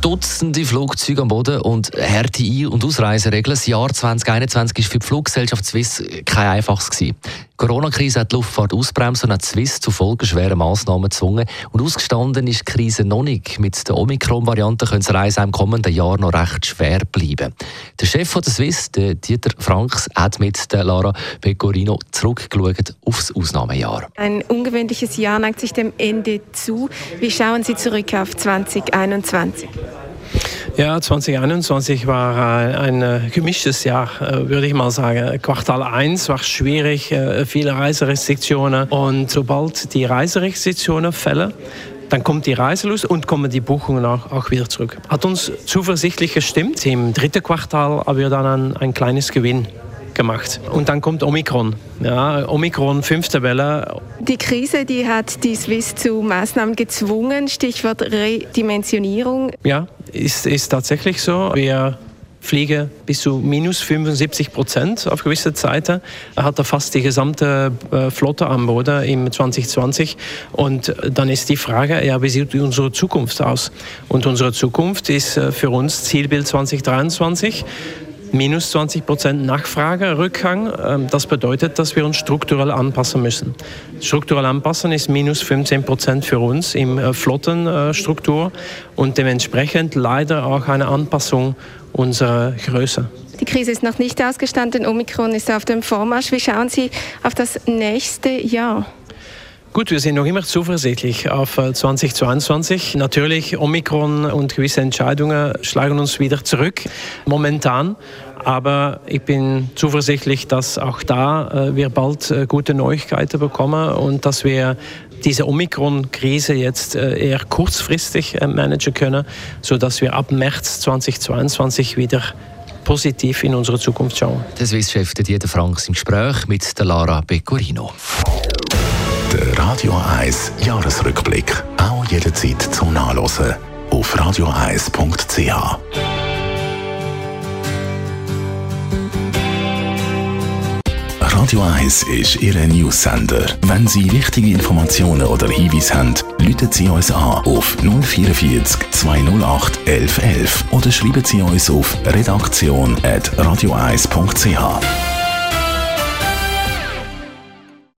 Dutzende Flugzeuge am Boden und harte Ein- und Ausreiseregeln. Das Jahr 2021 war für die Fluggesellschaft Swiss kein einfaches. Die Corona-Krise hat die Luftfahrt ausbremsen und hat Swiss zu folgenschweren Massnahmen gezwungen. Und ausgestanden ist die Krise noch nicht. Mit der Omikron-Variante können das Reisen im kommenden Jahr noch recht schwer bleiben. Der Chef von der Swiss, der Dieter Franks, hat mit der Lara Pecorino zurückgeschaut aufs Ausnahmejahr. Ein ungewöhnliches Jahr neigt sich dem Ende zu. Wie schauen Sie zurück auf 2021? Ja, 2021 war ein äh, gemischtes Jahr, äh, würde ich mal sagen. Quartal 1 war schwierig, äh, viele Reiserestriktionen. Und sobald die Reiserestriktionen fällen, dann kommt die Reiselust und kommen die Buchungen auch, auch, wieder zurück. Hat uns zuversichtlich gestimmt. Im dritten Quartal haben wir dann ein, ein kleines Gewinn gemacht. Und dann kommt Omikron. Ja, Omikron, fünfte Welle. Die Krise, die hat die Swiss zu Maßnahmen gezwungen. Stichwort Redimensionierung. Ja, ist, ist tatsächlich so. Wir fliegen bis zu minus 75 Prozent auf gewisse Zeiten. Er hat fast die gesamte äh, Flotte am Boden im 2020. Und dann ist die Frage, ja, wie sieht unsere Zukunft aus? Und unsere Zukunft ist äh, für uns Zielbild 2023 minus 20 Prozent Nachfragerückgang. Ähm, das bedeutet, dass wir uns strukturell anpassen müssen. Strukturell anpassen ist minus 15 Prozent für uns im äh, Flottenstruktur und dementsprechend leider auch eine Anpassung unserer Größe. Die Krise ist noch nicht ausgestanden, Omikron ist auf dem Vormarsch. Wie schauen Sie auf das nächste Jahr? Gut, wir sind noch immer zuversichtlich auf 2022. Äh, Natürlich, Omikron und gewisse Entscheidungen schlagen uns wieder zurück, momentan. Aber ich bin zuversichtlich, dass auch da äh, wir bald äh, gute Neuigkeiten bekommen und dass wir diese Omikron-Krise jetzt eher kurzfristig managen können, sodass wir ab März 2022 wieder positiv in unsere Zukunft schauen. Der Swiss-Chef Dieter Franks im Gespräch mit Lara Pecorino. Radio 1 Jahresrückblick. Auch jederzeit zum Nachlesen auf radio1.ch. Radio 1 ist Ihre News-Sender. Wenn Sie wichtige Informationen oder Hinweise haben, rufen Sie uns an auf 044 208 1111 oder schreiben Sie uns auf redaktion.radio1.ch.